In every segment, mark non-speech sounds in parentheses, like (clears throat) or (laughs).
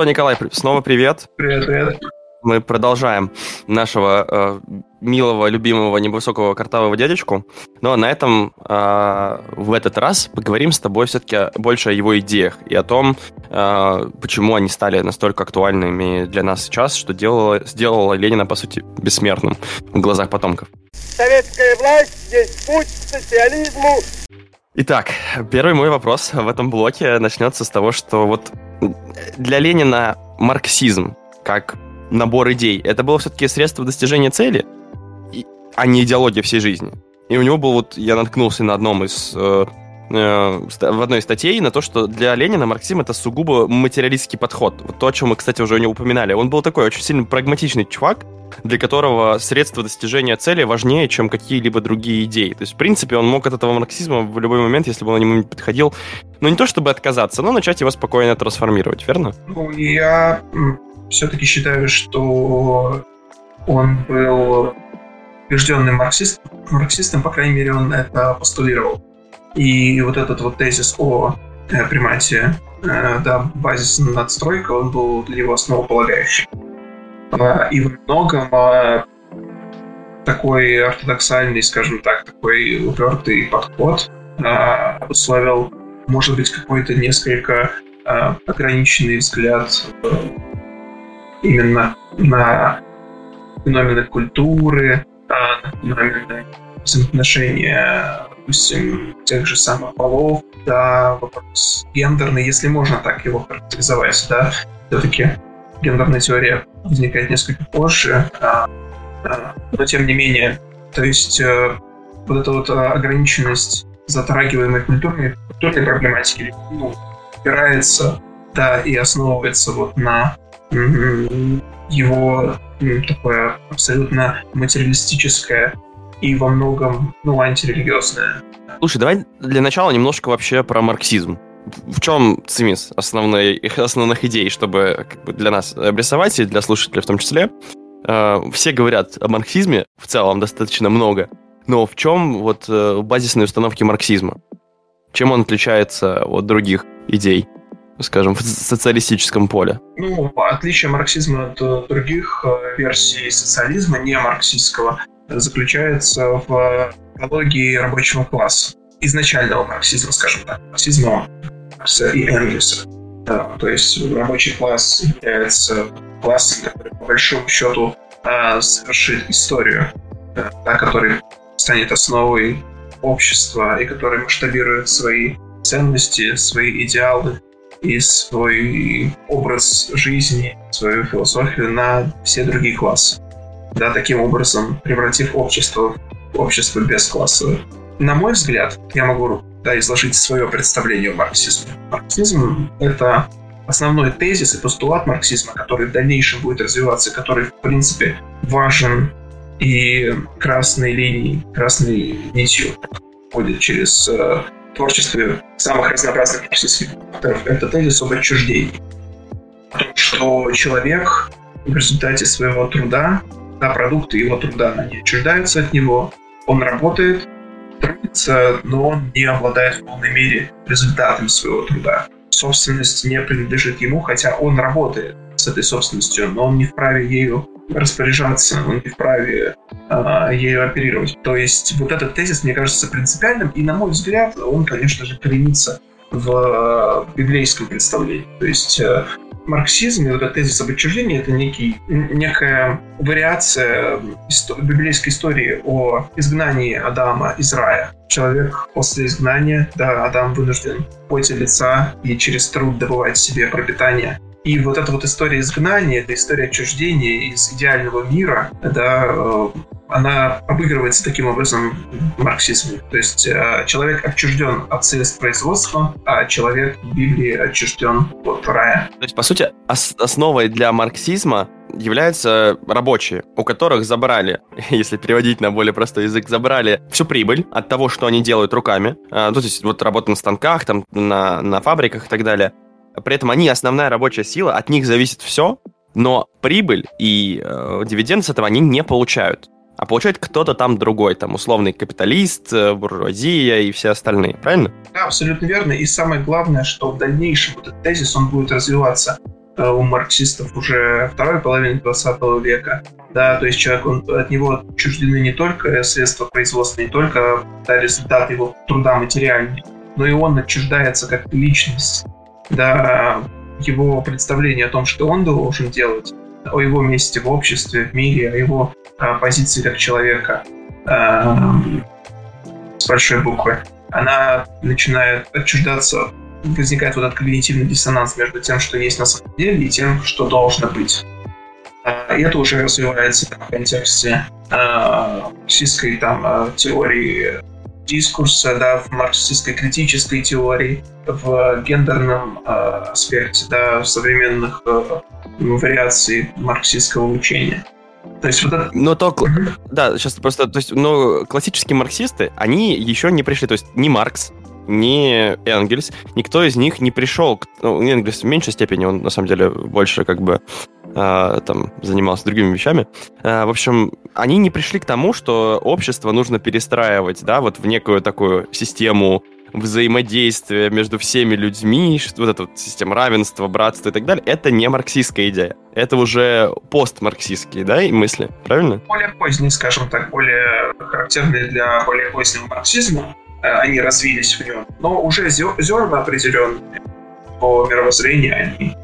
Ну что, Николай, снова привет. Привет, привет. Мы продолжаем нашего э, милого, любимого, невысокого картавого дядечку. Но на этом э, в этот раз поговорим с тобой все-таки больше о его идеях и о том, э, почему они стали настолько актуальными для нас сейчас, что делало, сделало Ленина, по сути, бессмертным в глазах потомков. Советская власть здесь путь к социализму. Итак, первый мой вопрос в этом блоке начнется с того, что вот для Ленина марксизм как набор идей, это было все-таки средство достижения цели, а не идеология всей жизни. И у него был вот, я наткнулся на одном из э, э, в одной из статей на то, что для Ленина марксизм это сугубо материалистский подход. Вот то, о чем мы, кстати, уже не упоминали. Он был такой очень сильно прагматичный чувак, для которого средства достижения цели важнее, чем какие-либо другие идеи. То есть, в принципе, он мог от этого марксизма в любой момент, если бы он ему не подходил, ну, не то чтобы отказаться, но начать его спокойно трансформировать, верно? Ну, я все-таки считаю, что он был убежденным марксист, марксистом, по крайней мере, он это постулировал. И вот этот вот тезис о э, примате, э, да, базис надстройка, он был для него основополагающим. Э, и во многом э, такой ортодоксальный, скажем так, такой упертый подход э, обусловил, может быть, какой-то несколько ограниченный взгляд э, именно на феномены культуры, на феномены взаимоотношения, допустим, тех же самых полов, да, вопрос гендерный, если можно так его характеризовать, да, все-таки гендерная теория возникает несколько позже, а, а, но тем не менее, то есть а, вот эта вот ограниченность затрагиваемой культурной, культурной проблематики ну, опирается, да, и основывается вот на его такое абсолютно материалистическое и во многом, ну, антирелигиозное. Слушай, давай для начала немножко вообще про марксизм. В чем цимис основной, основных идей, чтобы как бы, для нас обрисовать и для слушателей в том числе? Э, все говорят о марксизме, в целом достаточно много, но в чем вот э, базисные установки марксизма? Чем он отличается от других идей? скажем, в социалистическом поле? Ну, отличие марксизма от э, других э, версий социализма, не марксистского, заключается в экологии рабочего класса. Изначального марксизма, скажем так, марксизма Маркса и Энгельса. Да, то есть рабочий класс является классом, который по большому счету э, совершит историю, да, который станет основой общества и который масштабирует свои ценности, свои идеалы и свой образ жизни, свою философию на все другие классы. Да, таким образом превратив общество в общество бесклассовое. На мой взгляд, я могу да, изложить свое представление о марксизме. Марксизм — это основной тезис и постулат марксизма, который в дальнейшем будет развиваться, который, в принципе, важен и красной линией, красной нитью ходит через э, творчестве самых разнообразных творческих авторов, это тезис об отчуждении. О том, что человек в результате своего труда, да, продукты его труда, они отчуждаются от него, он работает, трудится, но он не обладает в полной мере результатами своего труда. Собственность не принадлежит ему, хотя он работает с этой собственностью, но он не вправе ею распоряжаться, он не вправе э, ею оперировать. То есть вот этот тезис, мне кажется, принципиальным, и, на мой взгляд, он, конечно же, коренится в э, библейском представлении. То есть э, марксизм и вот этот тезис об отчуждении это некий, некая вариация исто- библейской истории о изгнании Адама из рая. Человек после изгнания, да, Адам вынужден поте лица и через труд добывать себе пропитание и вот эта вот история изгнания, эта история отчуждения из идеального мира, да, э, она обыгрывается таким образом в марксизме. То есть э, человек отчужден от средств производства, а человек в Библии отчужден от рая. То есть, по сути, ос- основой для марксизма являются рабочие, у которых забрали, (laughs) если переводить на более простой язык, забрали всю прибыль от того, что они делают руками, а, то есть вот работа на станках, там, на, на фабриках и так далее, при этом они основная рабочая сила, от них зависит все, но прибыль и э, дивиденды с этого они не получают. А получает кто-то там другой, там условный капиталист, э, буржуазия и все остальные, правильно? Да, абсолютно верно. И самое главное, что в дальнейшем этот тезис, он будет развиваться у марксистов уже второй половины 20 века. Да, то есть человек, он, от него отчуждены не только средства производства, не только да, результат его труда материальный, но и он отчуждается как личность. Да, его представление о том, что он должен делать, о его месте в обществе, в мире, о его а, позиции как человека а, с большой буквы, она начинает отчуждаться, возникает вот этот когнитивный диссонанс между тем, что есть на самом деле, и тем, что должно быть. А, и это уже развивается в контексте марксистской там, теории дискурса, да, в марксистской критической теории, в гендерном э, аспекте, да, в современных э, вариаций марксистского учения. То есть вот это... Но то, да, сейчас просто, то есть, но классические марксисты, они еще не пришли, то есть ни Маркс, ни Энгельс, никто из них не пришел, ну, Энгельс в меньшей степени, он на самом деле больше как бы э, там занимался другими вещами. Э, в общем, они не пришли к тому, что общество нужно перестраивать, да, вот в некую такую систему взаимодействия между всеми людьми, вот эта вот система равенства, братства и так далее, это не марксистская идея. Это уже постмарксистские, да, и мысли, правильно? Более поздние, скажем так, более характерные для более позднего марксизма, э, они развились в нем. Но уже зерна определенные по мировоззрению, они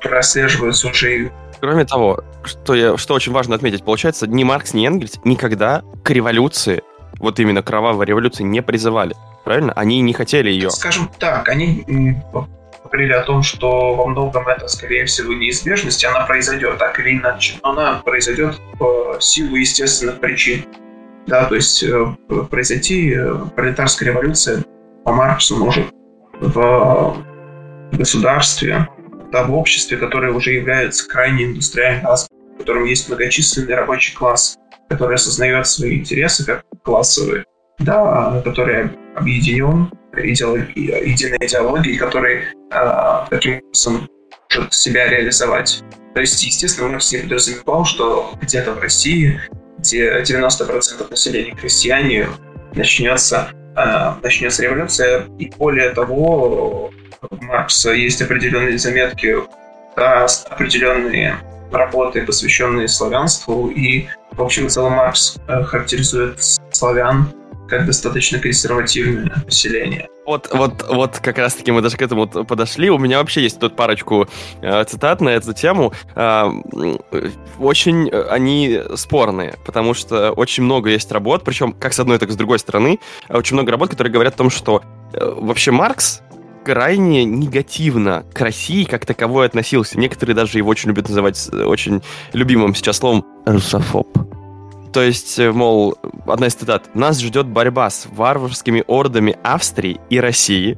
прослеживаются уже Кроме того, что, я, что очень важно отметить, получается, ни Маркс, ни Энгельс никогда к революции, вот именно кровавой революции, не призывали. Правильно? Они не хотели ее. Скажем так, они говорили о том, что во многом это, скорее всего, неизбежность, она произойдет так или иначе. Она произойдет по силу естественных причин. Да, то есть э, произойти э, пролетарская революция по Марксу может в государстве, в обществе, которое уже является крайне индустриальным, в котором есть многочисленный рабочий класс, который осознает свои интересы как классовые, да, который объединен единой идеологией, который э, таким образом может себя реализовать. То есть, естественно, Маркс не подразумевал, что где-то в России, где 90% населения крестьяне, начнется, э, начнется революция. И более того, Маркса есть определенные заметки, да, определенные работы, посвященные славянству, и, в общем и целом, Маркс э, характеризует славян как достаточно консервативное население. Вот, вот, вот как раз-таки мы даже к этому подошли. У меня вообще есть тут парочку э, цитат на эту тему. Э, очень они спорные, потому что очень много есть работ, причем как с одной, так и с другой стороны, очень много работ, которые говорят о том, что э, вообще Маркс крайне негативно к России как таковой относился. Некоторые даже его очень любят называть э, очень любимым сейчас словом «русофоб». То есть, э, мол, одна из цитат. «Нас ждет борьба с варварскими ордами Австрии и России.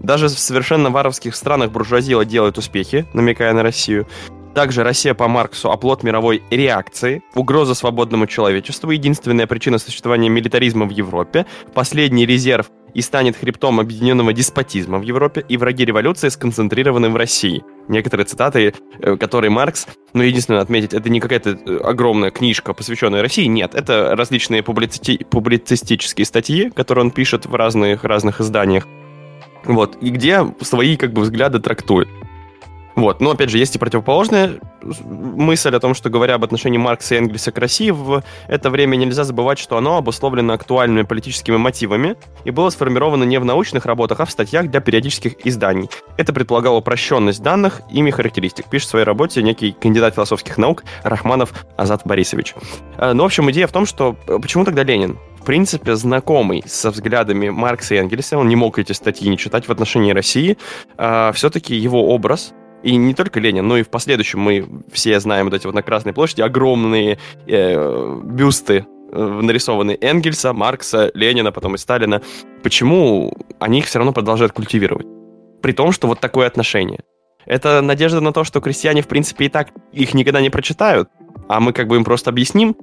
Даже в совершенно варварских странах буржуазия делает успехи, намекая на Россию. Также Россия по Марксу – оплот мировой реакции, угроза свободному человечеству, единственная причина существования милитаризма в Европе, последний резерв и станет хребтом объединенного деспотизма в Европе, и враги революции сконцентрированы в России. Некоторые цитаты, э, которые Маркс, ну, единственное отметить, это не какая-то э, огромная книжка, посвященная России, нет, это различные публици... публицистические статьи, которые он пишет в разных, разных изданиях, вот, и где свои, как бы, взгляды трактует. Вот. Но, опять же, есть и противоположная мысль о том, что, говоря об отношении Маркса и Энгельса к России, в это время нельзя забывать, что оно обусловлено актуальными политическими мотивами и было сформировано не в научных работах, а в статьях для периодических изданий. Это предполагало упрощенность данных, ими характеристик. Пишет в своей работе некий кандидат философских наук Рахманов Азат Борисович. Э, ну, в общем, идея в том, что э, почему тогда Ленин? в принципе, знакомый со взглядами Маркса и Энгельса, он не мог эти статьи не читать в отношении России, а, все-таки его образ и не только Ленин, но и в последующем мы все знаем вот эти вот на Красной площади огромные э, бюсты э, нарисованы Энгельса, Маркса, Ленина, потом и Сталина. Почему они их все равно продолжают культивировать? При том, что вот такое отношение. Это надежда на то, что крестьяне, в принципе, и так их никогда не прочитают, а мы как бы им просто объясним?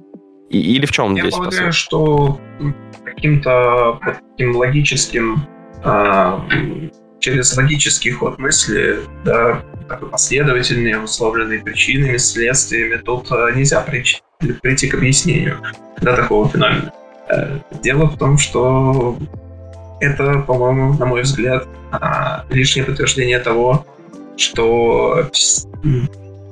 И, или в чем Я здесь полагаю, посыл? что каким-то таким логическим э, через логический ход мысли, да, такой последовательный, условленный причинами, следствиями, тут э, нельзя прийти, прийти к объяснению да, такого феномена. Э, дело в том, что это, по-моему, на мой взгляд, а, лишнее подтверждение того, что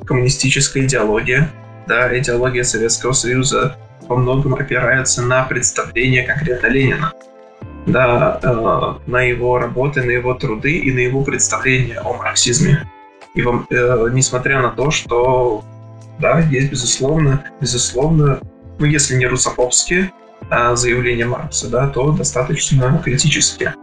коммунистическая идеология, да, идеология Советского Союза во многом опирается на представление конкретно Ленина, да, э, на его работы, на его труды и на его представление о марксизме. И э, несмотря на то, что, да, есть безусловно, безусловно, ну, если не русофобские э, заявления Маркса, да, то достаточно критические,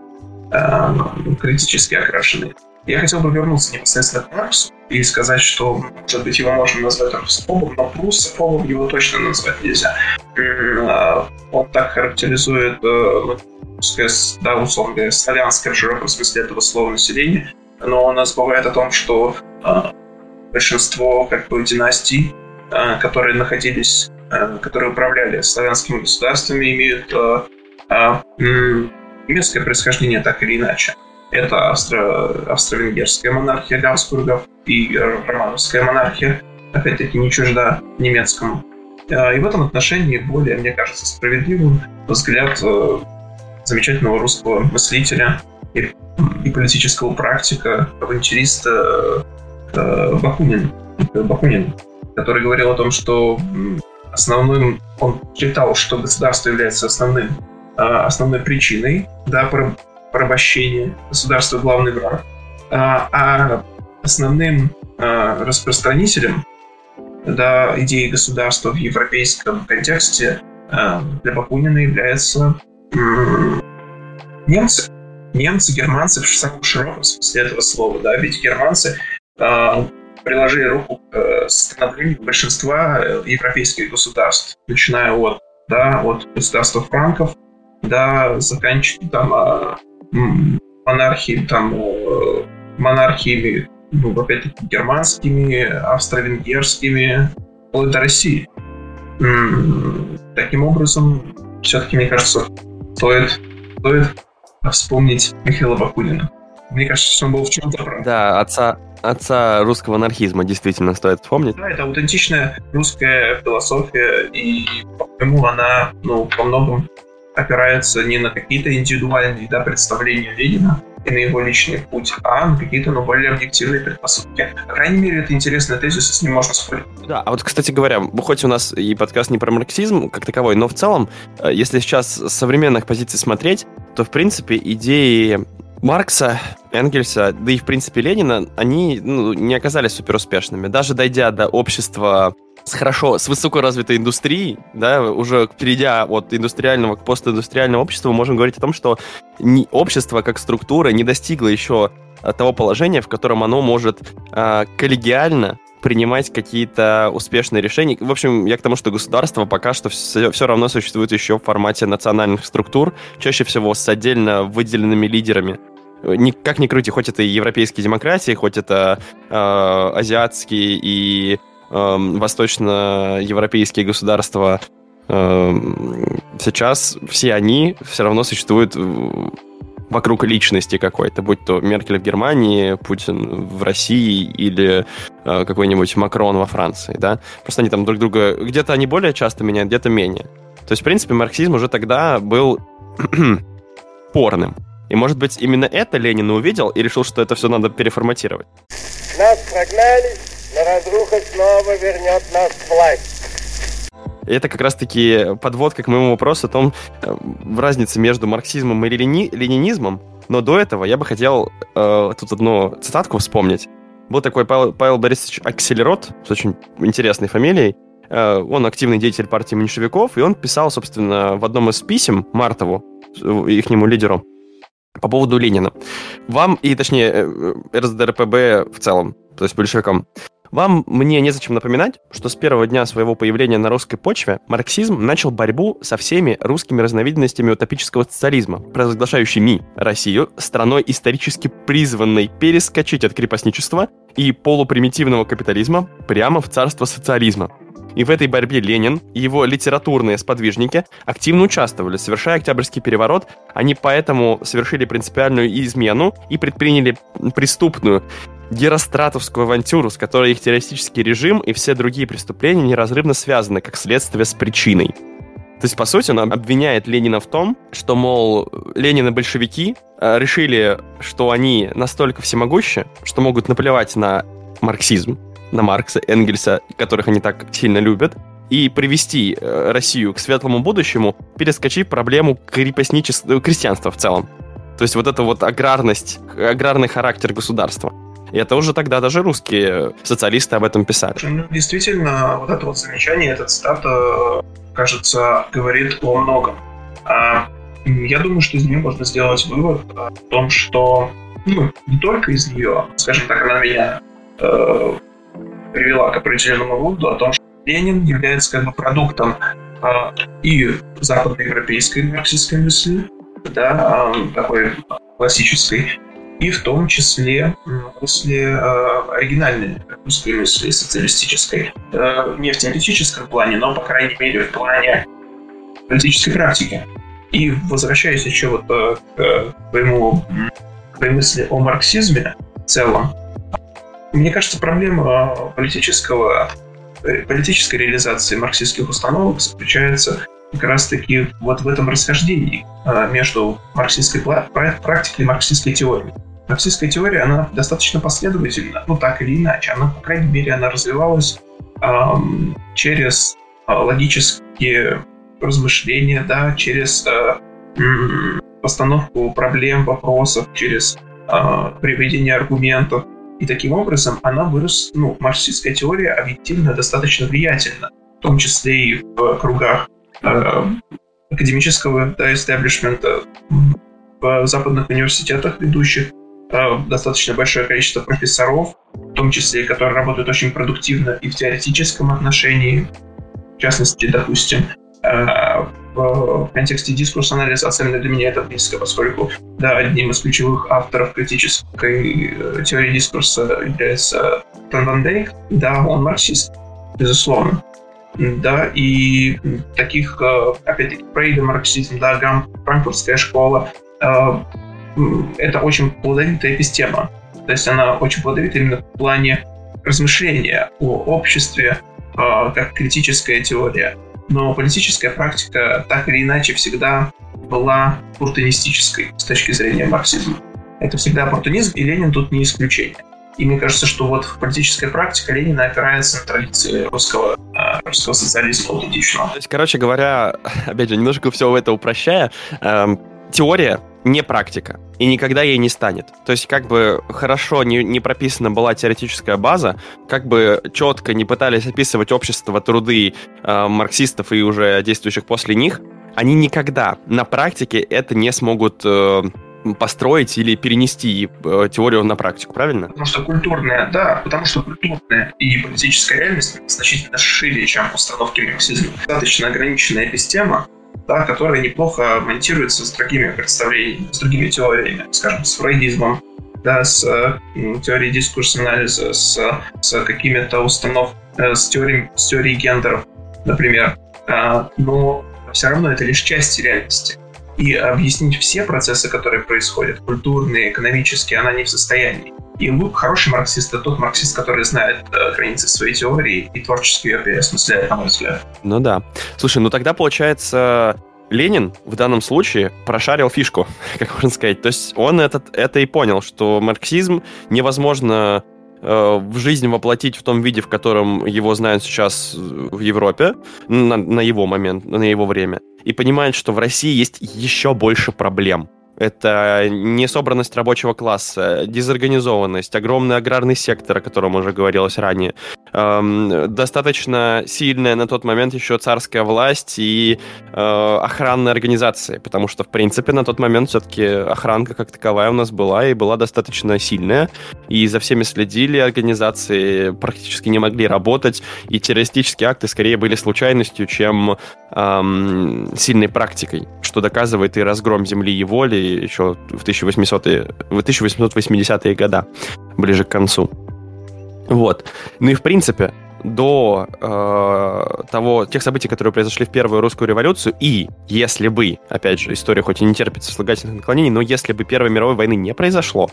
э, критически окрашенные. Я хотел бы вернуться непосредственно к Марксу и сказать, что, может быть, его можно назвать русофобом, но русофобом его точно назвать нельзя. А, он так характеризует э, русское, да, условно говоря, славянское в широком смысле этого слова населения, но он забывает о том, что а, большинство как бы династий, а, которые находились, которые управляли славянскими государствами, имеют немецкое происхождение так или иначе. Это австро- австро-венгерская монархия Габсбургов и романовская монархия, опять-таки не чужда немецкому. А, и в этом отношении более, мне кажется, справедливым взгляд замечательного русского мыслителя и, политического практика, авантюриста э, Бакунин, Бакунин, который говорил о том, что основным, он считал, что государство является основным, а, основной причиной да, порабощение, государство главный враг. А, а основным а, распространителем да, идеи государства в европейском контексте а, для Бакунина являются немцы. Немцы, германцы в самом широком смысле этого слова, да, ведь германцы приложили руку к становлению большинства э, европейских государств, начиная от, да, от государства франков, да, заканчивая там монархии, там, э, монархиями, ну, опять-таки, германскими, австро-венгерскими, вплоть до России. Таким образом, все-таки, мне кажется, стоит, стоит вспомнить Михаила Бакунина. Мне кажется, что он был в чем-то прав. Да, отца, отца русского анархизма действительно стоит вспомнить. Да, это аутентичная русская философия, и, по-моему, она, ну, во многом опирается не на какие-то индивидуальные да, представления Ленина и на его личный путь, а на какие-то ну, более объективные предпосылки. По крайней мере, это интересный тезис, и с ним можно спорить. Да, а вот, кстати говоря, хоть у нас и подкаст не про марксизм как таковой, но в целом, э, если сейчас с современных позиций смотреть, то, в принципе, идеи Маркса, Энгельса, да и, в принципе, Ленина, они ну, не оказались суперуспешными. Даже дойдя до общества с хорошо, с высокой развитой индустрией, да, уже перейдя от индустриального к постиндустриальному обществу, можем говорить о том, что не, общество как структура не достигло еще а, того положения, в котором оно может э, коллегиально принимать какие-то успешные решения. В общем, я к тому, что государство пока что все, все равно существует еще в формате национальных структур, чаще всего с отдельно выделенными лидерами. Ни, как ни крути, хоть это и европейские демократии, хоть это э, азиатские и восточноевропейские государства эм, сейчас все они все равно существуют вокруг личности какой-то, будь то Меркель в Германии, Путин в России или э, какой-нибудь Макрон во Франции, да. Просто они там друг друга... Где-то они более часто меняют, где-то менее. То есть, в принципе, марксизм уже тогда был (clears throat) порным. И, может быть, именно это Ленин увидел и решил, что это все надо переформатировать. Нас прогнали, разруха снова вернет нас в власть. Это как раз-таки подводка к моему вопросу о том, э, в разнице между марксизмом и ленини- ленинизмом. Но до этого я бы хотел э, тут одну цитатку вспомнить. Был такой Павел, Павел Борисович Акселерот с очень интересной фамилией. Э, он активный деятель партии меньшевиков, и он писал, собственно, в одном из писем Мартову, их лидеру, по поводу Ленина. Вам, и точнее, э, РСДРПБ в целом, то есть большевикам, вам мне незачем напоминать, что с первого дня своего появления на русской почве марксизм начал борьбу со всеми русскими разновидностями утопического социализма, провозглашающими Россию страной исторически призванной перескочить от крепостничества и полупримитивного капитализма прямо в царство социализма. И в этой борьбе Ленин и его литературные сподвижники активно участвовали. Совершая Октябрьский переворот, они поэтому совершили принципиальную измену и предприняли преступную геростратовскую авантюру, с которой их террористический режим и все другие преступления неразрывно связаны, как следствие с причиной. То есть, по сути, он обвиняет Ленина в том, что, мол, Ленин и большевики э, решили, что они настолько всемогущи, что могут наплевать на марксизм, на Маркса, Энгельса, которых они так сильно любят, и привести э, Россию к светлому будущему, перескочив проблему крепостничества, крестьянства в целом. То есть вот эта вот аграрность, аграрный характер государства. И это уже тогда даже русские социалисты об этом писали. Ну, действительно, вот это вот замечание, этот цитата, кажется, говорит о многом. А, я думаю, что из нее можно сделать вывод о том, что ну, не только из нее, скажем так, она меня э, привела к определенному выводу о том, что Ленин является как бы продуктом э, и западноевропейской марксистской мысли, да, э, такой классической, и в том числе после э, оригинальной русской мысли, социалистической. Э, не в теоретическом плане, но, по крайней мере, в плане политической практики. И возвращаясь еще вот э, к твоему мысли о марксизме в целом, мне кажется, проблема политического, политической реализации марксистских установок заключается как раз-таки вот в этом расхождении между марксистской практикой и марксистской теорией. Марксистская теория, она достаточно последовательна, ну так или иначе. Она, по крайней мере, она развивалась эм, через э, логические размышления, да, через э, постановку проблем, вопросов, через э, приведение аргументов. И таким образом она вырос, ну, марксистская теория объективно достаточно влиятельна, в том числе и в кругах э, академического да, истеблишмента в западных университетах ведущих э, достаточно большое количество профессоров, в том числе, которые работают очень продуктивно и в теоретическом отношении, в частности, допустим, э, в контексте дискурса анализа, особенно для меня это близко, поскольку да, одним из ключевых авторов критической э, теории дискурса является Тон Ван Дейк. Да, он марксист, безусловно. Да, и таких, э, опять-таки, Фрейда, марксизм, да, Гам, франкфуртская школа, э, это очень плодовитая эпистема. То есть она очень плодовита именно в плане размышления о обществе, как критическая теория но политическая практика так или иначе всегда была оппортунистической с точки зрения марксизма. Это всегда оппортунизм, и Ленин тут не исключение. И мне кажется, что вот политическая практика Ленина опирается на традиции русского, э, русского социализма аутентичного. То есть, короче говоря, (laughs) опять же, немножко все это упрощая, эм, теория не практика, и никогда ей не станет. То есть, как бы хорошо не, не прописана была теоретическая база, как бы четко не пытались описывать общество, труды э, марксистов и уже действующих после них, они никогда на практике это не смогут э, построить или перенести э, теорию на практику, правильно? Потому что культурная, да, потому что культурная и политическая реальность значительно шире, чем установки марксизма. Достаточно ограниченная эпистема, да, которая неплохо монтируется с другими представлениями, с другими теориями, скажем, с фрейдизмом, да, с э, теорией дискурса анализа, с, с какими-то установками, э, с, теорией, с теорией гендеров, например. Э, но все равно это лишь часть реальности. И объяснить все процессы, которые происходят, культурные, экономические, она не в состоянии. И Лук хороший марксист, это тот марксист, который знает э, границы своей теории и творчески ее переосмысляет, на мой взгляд. Ну да. Слушай, ну тогда получается Ленин в данном случае прошарил фишку, (laughs) как можно сказать. То есть он этот, это и понял, что марксизм невозможно э, в жизнь воплотить в том виде, в котором его знают сейчас в Европе, на, на его момент, на его время. И понимает, что в России есть еще больше проблем это несобранность рабочего класса, дезорганизованность, огромный аграрный сектор, о котором уже говорилось ранее, эм, достаточно сильная на тот момент еще царская власть и э, охранные организации, потому что, в принципе, на тот момент все-таки охранка как таковая у нас была и была достаточно сильная, и за всеми следили, организации практически не могли работать, и террористические акты скорее были случайностью, чем эм, сильной практикой, что доказывает и разгром земли и воли, еще в 1800-е, в 1880-е года, ближе к концу. Вот. Ну и в принципе, до э, того, тех событий, которые произошли в Первую русскую революцию, и если бы, опять же, история хоть и не терпит сослагательных наклонений, но если бы Первой мировой войны не произошло,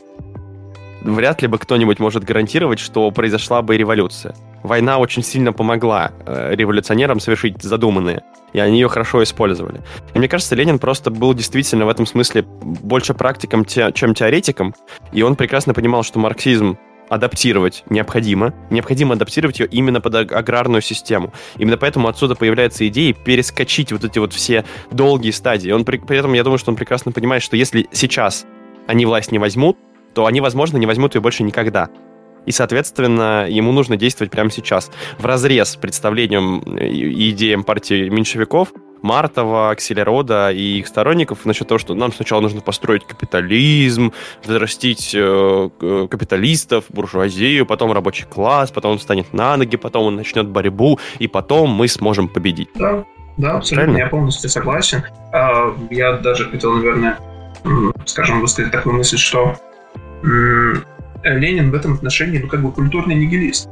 вряд ли бы кто-нибудь может гарантировать, что произошла бы революция. Война очень сильно помогла э, революционерам совершить задуманное, и они ее хорошо использовали. И мне кажется, Ленин просто был действительно в этом смысле больше практиком, чем теоретиком, и он прекрасно понимал, что марксизм адаптировать необходимо. Необходимо адаптировать ее именно под аграрную систему. Именно поэтому отсюда появляется идея перескочить вот эти вот все долгие стадии. Он при, при этом, я думаю, что он прекрасно понимает, что если сейчас они власть не возьмут, то они, возможно, не возьмут ее больше никогда. И, соответственно, ему нужно действовать прямо сейчас. В разрез представлением и идеям партии меньшевиков, Мартова, Акселерода и их сторонников насчет того, что нам сначала нужно построить капитализм, взрастить э, капиталистов, буржуазию, потом рабочий класс, потом он встанет на ноги, потом он начнет борьбу, и потом мы сможем победить. Да, да, абсолютно, Правильно? я полностью согласен. А, я даже хотел, наверное, скажем, высказать такую мысль, что Ленин в этом отношении, ну, как бы культурный нигилист.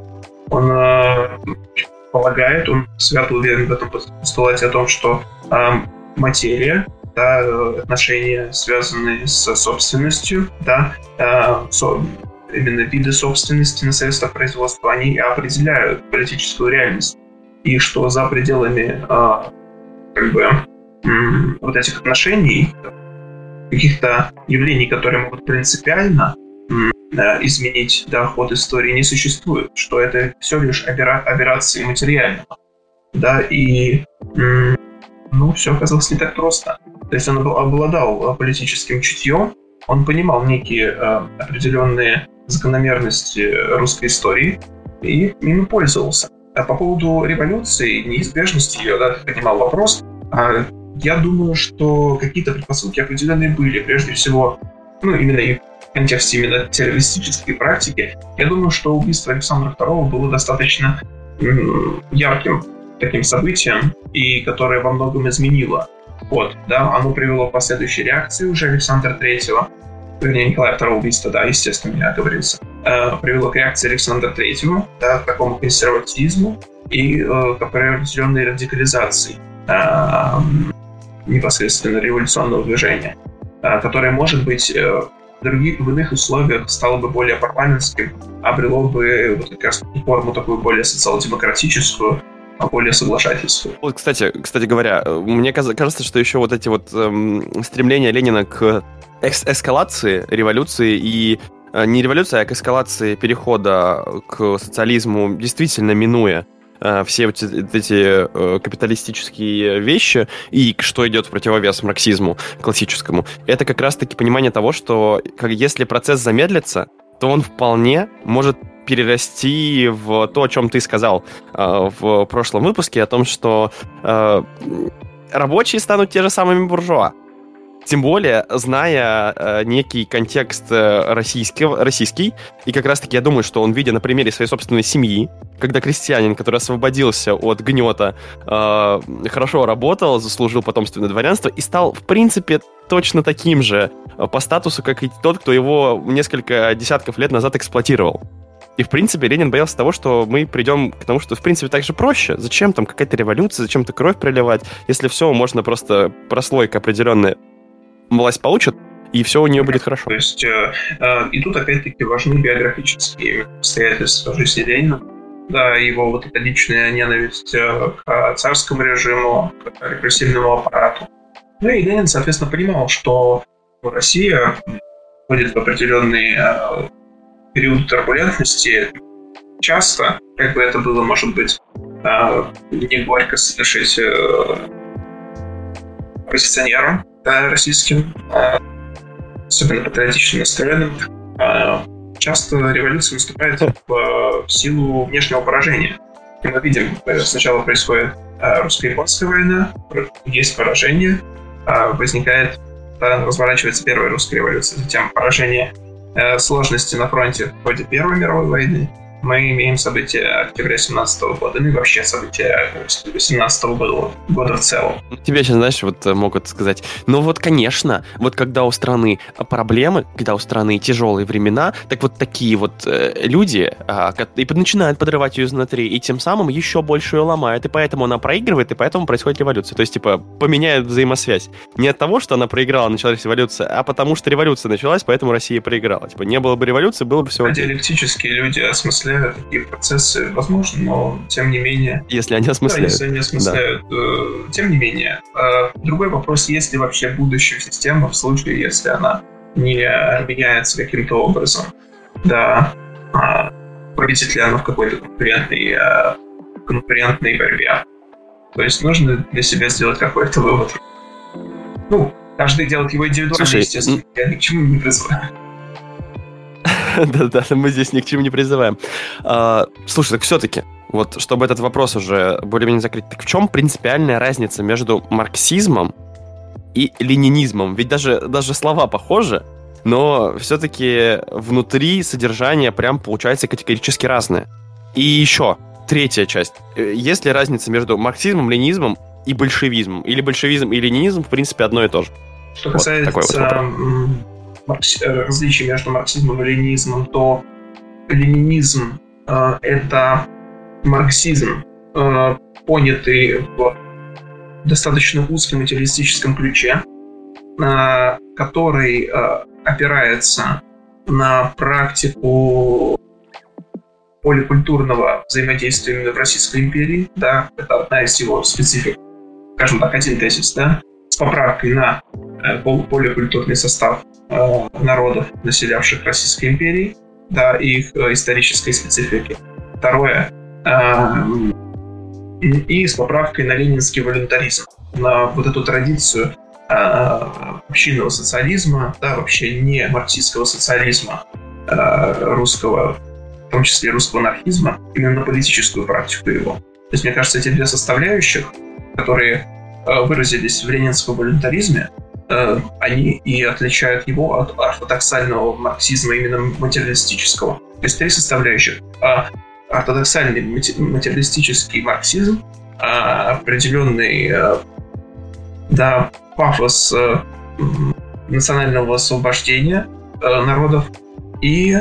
Он э, полагает, он свято уверен в этом постулате о том, что э, материя, да, отношения, связанные с собственностью, да, э, со, именно виды собственности на средства производства, они определяют политическую реальность. И что за пределами э, как бы, э, вот этих отношений, каких-то явлений, которые могут принципиально изменить да, истории не существует, что это все лишь операции материального. Да, и ну, все оказалось не так просто. То есть он обладал э, политическим чутьем, он понимал некие э, определенные закономерности русской истории и ими пользовался. А по поводу революции, неизбежности ее, да, поднимал вопрос, а я думаю, что какие-то предпосылки определенные были. Прежде всего, ну, именно и контексте именно террористической практики, я думаю, что убийство Александра II было достаточно ярким таким событием, и которое во многом изменило ход. Да? Оно привело к последующей реакции уже Александра III, вернее, Николая II убийства, да, естественно, я оговорился, э, привело к реакции Александра III, да, к такому консерватизму и э, к определенной радикализации э, непосредственно революционного движения, э, которое может быть э, в других, в иных условиях стало бы более парламентским, обрело бы вот как раз форму такую более социал-демократическую, а более соглашательскую. Вот, кстати, кстати говоря, мне кажется, что еще вот эти вот эм, стремления Ленина к эс эскалации революции и э, не революции, а к эскалации перехода к социализму действительно минуя Э, все вот эти э, капиталистические вещи и что идет в противовес марксизму классическому, это как раз-таки понимание того, что как, если процесс замедлится, то он вполне может перерасти в то, о чем ты сказал э, в прошлом выпуске, о том, что э, рабочие станут те же самыми буржуа. Тем более, зная э, некий контекст э, российского, российский, и как раз-таки я думаю, что он, видя на примере своей собственной семьи, когда крестьянин, который освободился от гнета, э, хорошо работал, заслужил потомственное дворянство и стал, в принципе, точно таким же э, по статусу, как и тот, кто его несколько десятков лет назад эксплуатировал. И, в принципе, Ленин боялся того, что мы придем к тому, что, в принципе, так же проще. Зачем там какая-то революция, зачем-то кровь проливать, если все можно просто прослойка определенная власть получит, и все у нее будет хорошо. То есть, э, э, и тут опять-таки важны биографические обстоятельства жизни Ленина. Да, его вот эта личная ненависть э, к царскому режиму, к репрессивному аппарату. Ну и Ленин, соответственно, понимал, что Россия входит в определенный э, период турбулентности. Часто, как бы это было, может быть, э, не горько совершить э, российским, особенно патриотично настроенным, а, часто революция наступает в силу внешнего поражения. И мы видим, э, сначала происходит русско-японская война, есть поражение, возникает, разворачивается первая русская революция, затем поражение э, сложности на фронте в ходе Первой мировой войны, мы имеем события октября 17 года, ну и вообще события 17 года, года в целом. Тебе сейчас, знаешь, вот могут сказать, ну вот, конечно, вот когда у страны проблемы, когда у страны тяжелые времена, так вот такие вот э, люди э, и начинают подрывать ее изнутри, и тем самым еще больше ее ломают, и поэтому она проигрывает, и поэтому происходит революция. То есть, типа, поменяют взаимосвязь. Не от того, что она проиграла, началась революция, а потому что революция началась, поэтому Россия проиграла. Типа, не было бы революции, было бы все окей. Диалектические люди осмысляют такие процессы, возможно, но тем не менее... Если они осмысляют. Да, если они осмысляют. Да. Э, тем не менее. Э, другой вопрос, есть ли вообще будущее система в случае, если она не меняется каким-то образом. Да, а, победит ли она в какой-то конкурентной, э, конкурентной борьбе. То есть нужно для себя сделать какой-то вывод. Ну, каждый делает его индивидуально, Слушай, естественно. Я ни к чему не призываю. (laughs) Да-да, мы здесь ни к чему не призываем. А, слушай, так все-таки, вот чтобы этот вопрос уже более-менее закрыть, так в чем принципиальная разница между марксизмом и ленинизмом? Ведь даже, даже слова похожи, но все-таки внутри содержание прям получается категорически разное. И еще, третья часть. Есть ли разница между марксизмом, ленинизмом и большевизмом? Или большевизм и ленинизм, в принципе, одно и то же? Что вот касается вот маркс... Э, различий между марксизмом и ленинизмом, то ленинизм э, это марксизм, э, понятый в достаточно узком материалистическом ключе, э, который э, опирается на практику поликультурного взаимодействия именно в Российской империи, да, это одна из его специфик, скажем так, один тезис, да, с поправкой на э, поликультурный состав Э, народов, населявших Российской империей, да, и их э, исторической специфики. Второе, э, и с поправкой на ленинский волюнтаризм, на вот эту традицию общинного социализма, да, вообще не марксистского социализма русского, в том числе русского анархизма, именно политическую практику его. То есть, мне кажется, эти две составляющих, которые выразились в ленинском волюнтаризме, Э, они и отличают его от ортодоксального марксизма именно материалистического. То есть три составляющих. А ортодоксальный материалистический марксизм, а определенный э, да, пафос э, национального освобождения народов и,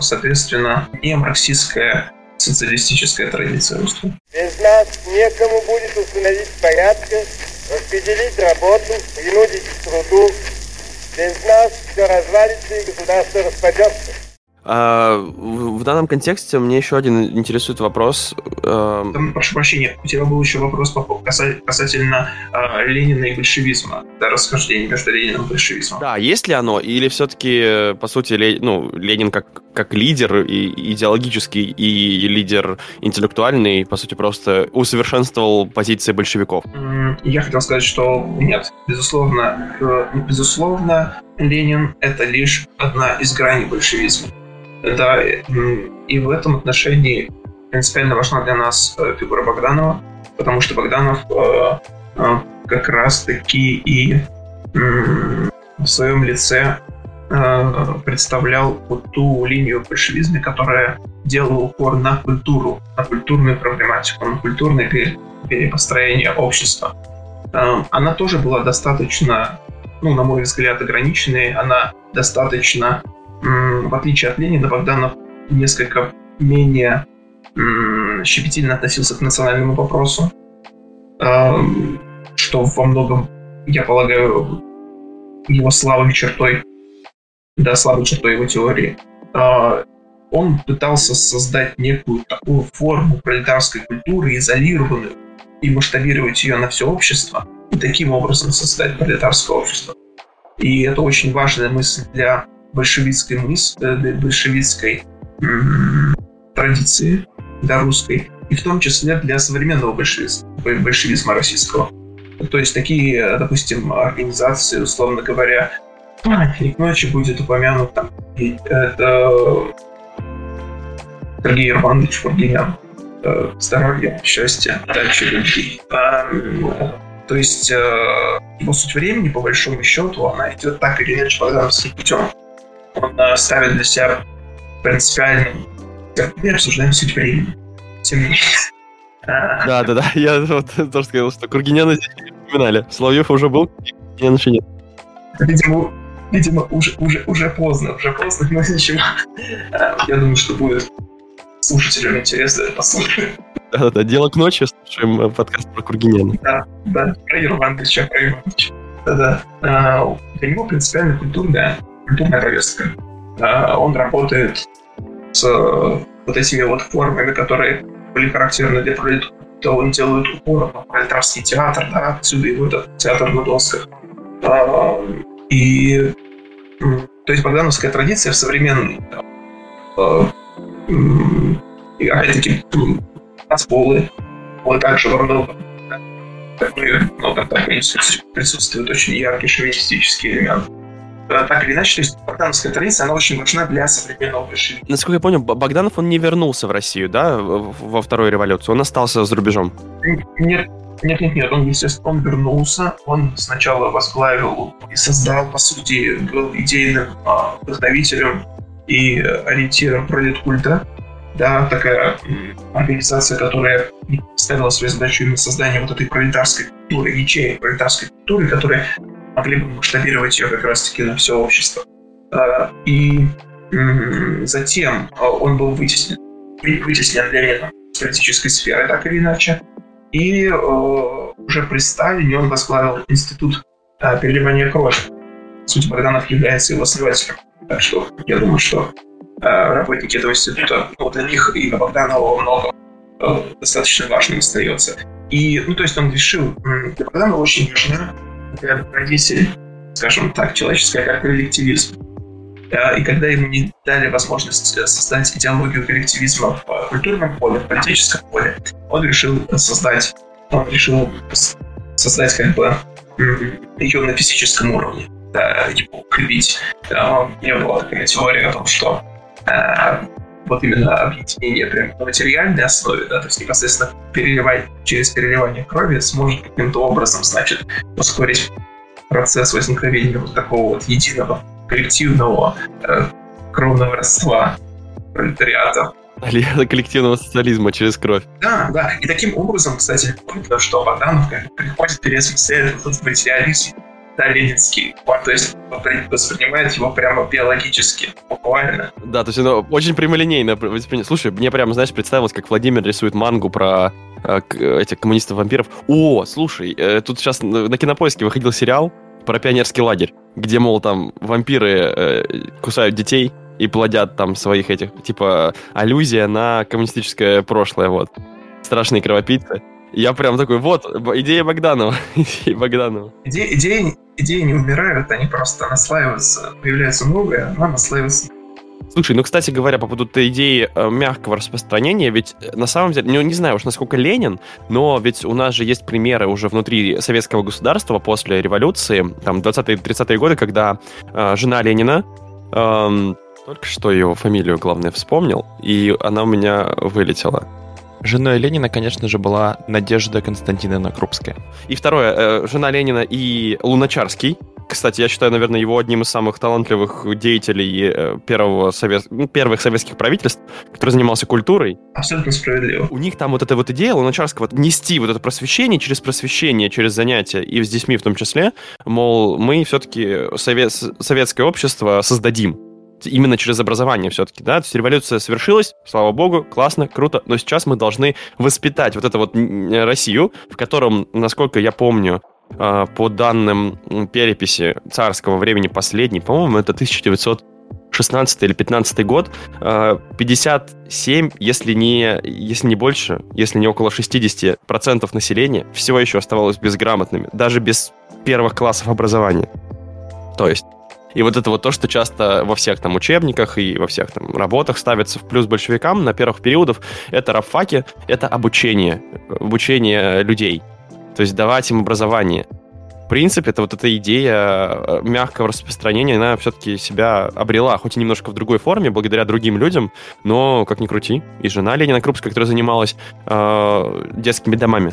соответственно, не марксистская социалистическая традиция русская. Без нас некому будет установить порядка распределить работу, принудить к труду. Без нас все развалится и государство распадется. А, в данном контексте мне еще один интересует вопрос. Э... Там, прошу прощения, у тебя был еще вопрос касательно э, Ленина и большевизма, да, расхождения между Лениным и большевизмом. Да, есть ли оно, или все-таки, по сути, ну, Ленин как, как лидер и идеологический и лидер интеллектуальный, по сути, просто усовершенствовал позиции большевиков? Я хотел сказать, что нет, безусловно, э, безусловно, Ленин — это лишь одна из граней большевизма. Да, и в этом отношении принципиально важна для нас э, фигура Богданова, потому что Богданов э, э, как раз-таки и в своем лице представлял вот ту линию большевизма, которая делала упор на культуру, на культурную проблематику, на культурное перепостроение общества. Она тоже была достаточно, ну, на мой взгляд, ограниченной, она достаточно в отличие от Ленина, Богданов несколько менее щепетильно относился к национальному вопросу, что во многом, я полагаю, его слабой чертой, да, слабой чертой его теории. А, он пытался создать некую такую форму пролетарской культуры, изолированную, и масштабировать ее на все общество, и таким образом создать пролетарское общество. И это очень важная мысль для большевистской мыс, э, большевистской традиции, да, русской, и в том числе для современного большевизма, большевизма российского. То есть такие, допустим, организации, условно говоря, к ночи будет упомянут там это Сергей Иванович Фургинян. Э, здоровья, счастья, дальше любви. То есть э, его суть времени, по большому счету, она идет так или иначе богдановским путем он ставит для себя принципиальным мы обсуждаем суть времени. Тем не менее. Да, да, да. Я вот (laughs) тоже сказал, что Кургиняна здесь не упоминали. Соловьев уже был, Кургинян еще нет. Видимо, видимо, уже, уже, уже поздно, уже поздно, но ничего. Я думаю, что будет слушателям интересно это послушать. Да-да-да, дело к ночи, слушаем э, подкаст про Кургиняна. Да, да, про Ервандыча, про Ивановича. Да-да. А, для него принципиально культурная, культурная повестка. Он работает с вот этими вот формами, которые были характерны для пролетариата. Он делает упор на пролетарский театр, да, отсюда его этот театр на досках. А, и то есть богдановская традиция в современной и опять-таки танцполы, вот также во многом но там присутствует очень яркий шовинистический элемент. Так или иначе, то есть богдановская традиция, она очень важна для современного большевизма. Насколько я понял, Богданов, он не вернулся в Россию, да, во вторую революцию? Он остался за рубежом? Нет, нет, нет, нет, он, естественно, он вернулся, он сначала возглавил и создал, по сути, был идейным а, вдохновителем и ориентиром пролеткульта, да, такая организация, которая ставила свою задачу именно создание вот этой пролетарской культуры, ячеек пролетарской культуры, которые могли бы масштабировать ее как раз-таки на все общество. А, и затем а, он был вытеснен, вытеснен Ленина с политической сферы, так или иначе. И а, уже при Сталине он возглавил институт переливания крови. Суть Богданов является его основателем. Так что я думаю, что работники этого института, ну, для них и Богданова много достаточно важным остается. И, ну, то есть он решил, для Богданова очень важна для родителей, скажем так, человеческая как коллективизм. И когда ему не дали возможность э, создать идеологию коллективизма в культурном поле, в политическом поле, он решил создать, он решил создать как бы ее на физическом уровне, да, его укрепить. У меня была такая теория о том, что э, вот именно объединение прям на материальной основе, да, то есть непосредственно переливать через переливание крови сможет каким-то образом, значит, ускорить процесс возникновения вот такого вот единого коллективного э, кровного родства пролетариата. (laughs) коллективного социализма через кровь. Да, да. И таким образом, кстати, видно, что Богданов приходит переосмысляет этот материализм да, ленинский. То есть, воспринимает его прямо биологически, буквально. Да, то есть оно очень прямолинейно. Слушай, мне прямо, знаешь, представилось, как Владимир рисует мангу про э, этих коммунистов-вампиров. О, слушай, э, тут сейчас на кинопоиске выходил сериал про пионерский лагерь, где, мол, там вампиры э, кусают детей и плодят там своих этих, типа, аллюзия на коммунистическое прошлое, вот. Страшные кровопийцы. Я прям такой, вот, идея Богданова. (laughs) идея Богданова. Идеи, идеи, идеи не умирают, они просто наслаиваются. Появляется новое, но наслаивается Слушай, ну, кстати говоря, по поводу этой идеи э, мягкого распространения, ведь на самом деле, ну, не знаю уж насколько Ленин, но ведь у нас же есть примеры уже внутри советского государства после революции, там, 20-30-е годы, когда э, жена Ленина, э, только что его фамилию, главное, вспомнил, и она у меня вылетела. Женой Ленина, конечно же, была Надежда Константиновна Крупская. И второе, э, жена Ленина и Луначарский. Кстати, я считаю, наверное, его одним из самых талантливых деятелей э, первого совет... ну, первых советских правительств, который занимался культурой. Абсолютно справедливо. У них там вот эта вот идея Луначарского нести вот это просвещение через просвещение, через занятия, и с детьми в том числе, мол, мы все-таки совет... советское общество создадим именно через образование все-таки, да, то есть революция совершилась, слава богу, классно, круто, но сейчас мы должны воспитать вот эту вот Россию, в котором, насколько я помню, а, по данным переписи царского времени последний, по-моему, это 1916 или 15 год, 57, а, если не, если не больше, если не около 60 процентов населения всего еще оставалось безграмотными, даже без первых классов образования. То есть и вот это вот то, что часто во всех там учебниках и во всех там работах ставится в плюс большевикам на первых периодов, это рабфаки, это обучение, обучение людей. То есть давать им образование. В принципе, это вот эта идея э, мягкого распространения, она все-таки себя обрела, хоть и немножко в другой форме, благодаря другим людям, но, как ни крути, и жена Ленина Крупская, которая занималась э, детскими домами,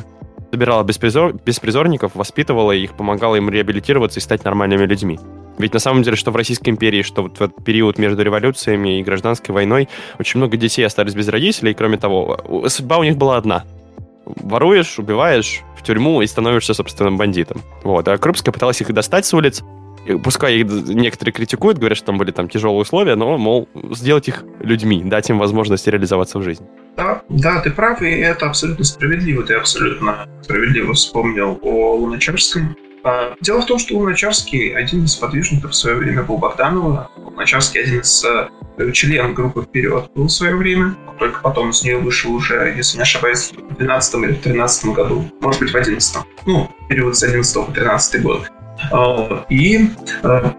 собирала беспризор, беспризорников, воспитывала их, помогала им реабилитироваться и стать нормальными людьми. Ведь на самом деле, что в Российской империи, что вот в этот период между революциями и гражданской войной очень много детей остались без родителей, и кроме того, судьба у них была одна. Воруешь, убиваешь в тюрьму и становишься, собственно, бандитом. Вот. А Крупская пыталась их достать с улиц, пускай некоторые критикуют, говорят, что там были там тяжелые условия, но, мол, сделать их людьми, дать им возможность реализоваться в жизни. Да, да, ты прав, и это абсолютно справедливо. Ты абсолютно справедливо вспомнил о Луначарском. А, дело в том, что Луначарский один из подвижников в свое время был Богданова. Луначарский один из э, членов группы «Вперед» был в свое время. Только потом с нее вышел уже, если не ошибаюсь, в 12 или в 13 году. Может быть, в 11 Ну, период с 11 по 13 год. А, и, а,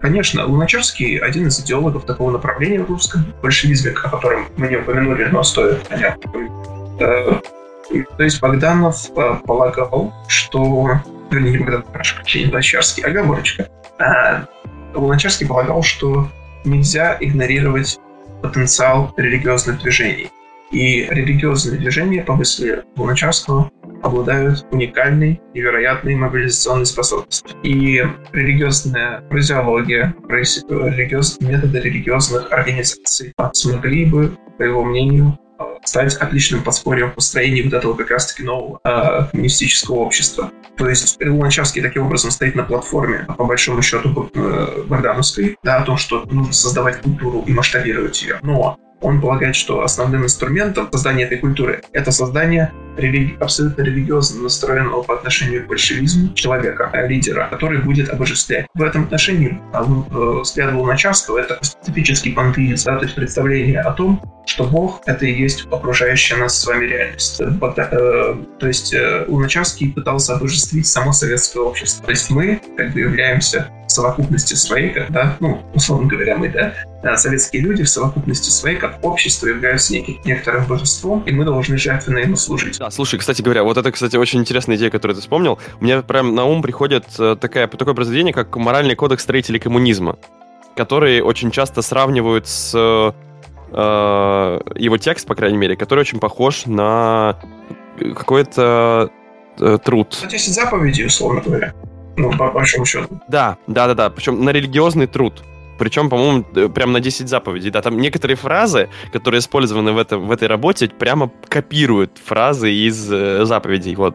конечно, Луначарский один из идеологов такого направления в русском большевизме, о котором мы не упомянули, но стоит понять. А, то есть Богданов полагал, что... Вернее, не Богданов, прошу прощения, Луначарский, оговорочка. Луначарский полагал, что нельзя игнорировать потенциал религиозных движений. И религиозные движения, по мысли Луначарского, обладают уникальной, невероятной мобилизационной способностью. И религиозная фразеология, религиозные методы религиозных организаций смогли бы, по его мнению, стать отличным подспорьем в построении вот этого как раз-таки нового э, коммунистического общества. То есть Луначарский таким образом стоит на платформе, по большому счету, э, Богдановской, да, о том, что нужно создавать культуру и масштабировать ее. Но он полагает, что основным инструментом создания этой культуры это создание религи... абсолютно религиозно настроенного по отношению к большевизму человека, э, лидера, который будет обожествлять. В этом отношении э, взгляд Луначарского — это специфический пантеизм, да, то есть представление о том, что Бог — это и есть окружающая нас с вами реальность. Э, то есть Луначарский пытался обожествить само советское общество. То есть мы как бы являемся совокупности своей, когда, ну, условно говоря, мы, да, советские люди в совокупности своей, как общество, являются неким, некоторым божеством, и мы должны жертвенно ему служить. Да, слушай, кстати говоря, вот это, кстати, очень интересная идея, которую ты вспомнил. Мне прям на ум приходит э, такая, такое произведение, как «Моральный кодекс строителей коммунизма», который очень часто сравнивают с э, его текст, по крайней мере, который очень похож на какой-то э, труд. 10 заповедей, условно говоря. Ну, по большому счету. Да, да, да, да. Причем на религиозный труд. Причем, по-моему, э, прям на 10 заповедей. Да, там некоторые фразы, которые использованы в, этом, в этой работе, прямо копируют фразы из э, заповедей. Вот.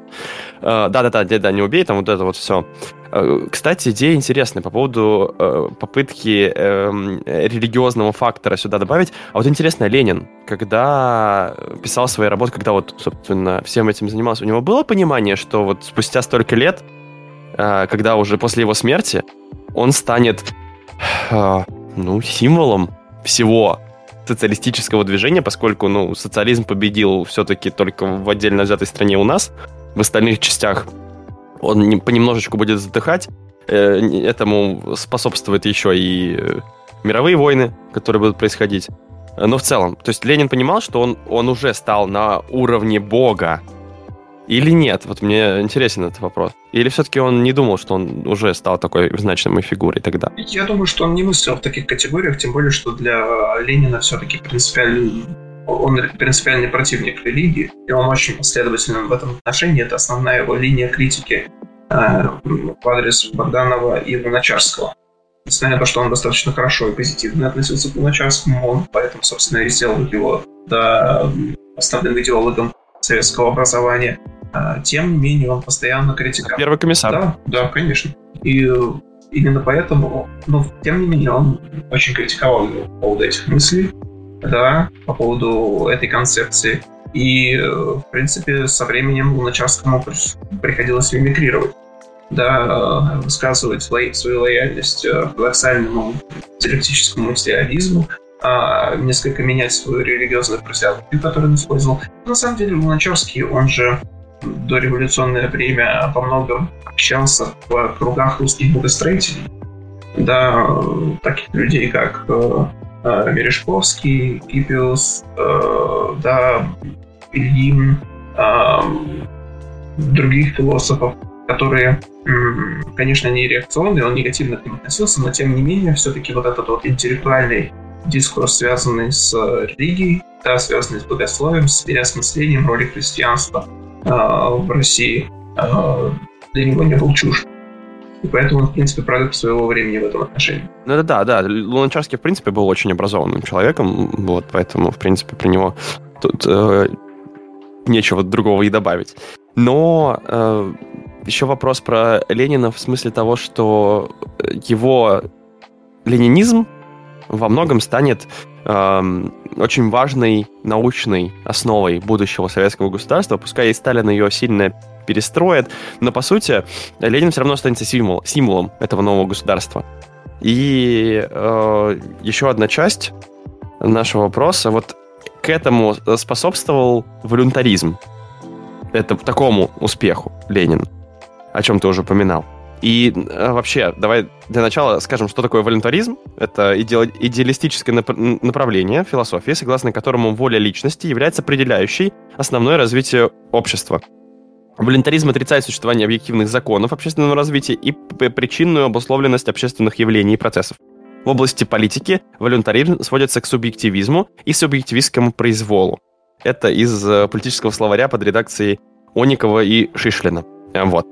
Э, да-да-да, да, не убей, там вот это вот все. Э, кстати, идея интересная по поводу э, попытки э, религиозного фактора сюда добавить. А вот интересно, Ленин, когда писал свои работы, когда вот, собственно, всем этим занимался, у него было понимание, что вот спустя столько лет, э, когда уже после его смерти, он станет а, ну, символом всего социалистического движения, поскольку, ну, социализм победил все-таки только в отдельно взятой стране у нас, в остальных частях он не, понемножечку будет затыхать. Э, этому способствует еще и э, мировые войны, которые будут происходить. Но в целом, то есть Ленин понимал, что он, он уже стал на уровне Бога, или нет? Вот мне интересен этот вопрос. Или все-таки он не думал, что он уже стал такой значимой фигурой тогда? Я думаю, что он не мыслил в таких категориях, тем более, что для Ленина все-таки принципиальный он принципиальный противник религии, и он очень последователен в этом отношении. Это основная его линия критики э, в адрес Богданова и Луначарского. Несмотря на то, что он достаточно хорошо и позитивно относился к Луначарскому, он поэтому, собственно, и сделал его да, основным идеологом советского образования. А, тем не менее, он постоянно критиковал. Первый комиссар. Да, да, конечно. И именно поэтому, но тем не менее, он очень критиковал его по поводу этих мыслей, да, по поводу этой концепции. И, в принципе, со временем Луначарскому приходилось мимикрировать да, высказывать свою лояльность ортодоксальному диалектическому материализму, а, несколько менять свою религиозную фразеологию, которую он использовал. На самом деле Луначарский, он же дореволюционное время по многом общался в кругах русских богостроителей. Да, таких людей, как э, э, Мережковский, Кипиус, э, да, Ильин, э, других философов, которые, конечно, не реакционные, он негативно к ним относился, но тем не менее, все-таки вот этот вот интеллектуальный дискурс, связанный с религией, да, связанный с богословием, с переосмыслением роли христианства – а, в России, а, для него не был чужд. И поэтому он, в принципе, продукт своего времени в этом отношении. Ну это да, да. Луначарский, в принципе, был очень образованным человеком, вот, поэтому, в принципе, при него тут э, нечего другого и добавить. Но э, еще вопрос про Ленина в смысле того, что его ленинизм во многом станет э, очень важной научной основой будущего советского государства, пускай и Сталин ее сильно перестроит, но по сути Ленин все равно останется символ, символом этого нового государства. И э, еще одна часть нашего вопроса, вот к этому способствовал волюнтаризм. Это такому успеху Ленин, о чем ты уже упоминал. И э, вообще, давай для начала скажем, что такое волюнтаризм. Это иде- идеалистическое нап- направление философии, согласно которому воля личности является определяющей основное развитие общества. Волюнтаризм отрицает существование объективных законов общественного развития и причинную обусловленность общественных явлений и процессов. В области политики волюнтаризм сводится к субъективизму и субъективистскому произволу. Это из э, политического словаря под редакцией Оникова и Шишлина. Э, вот.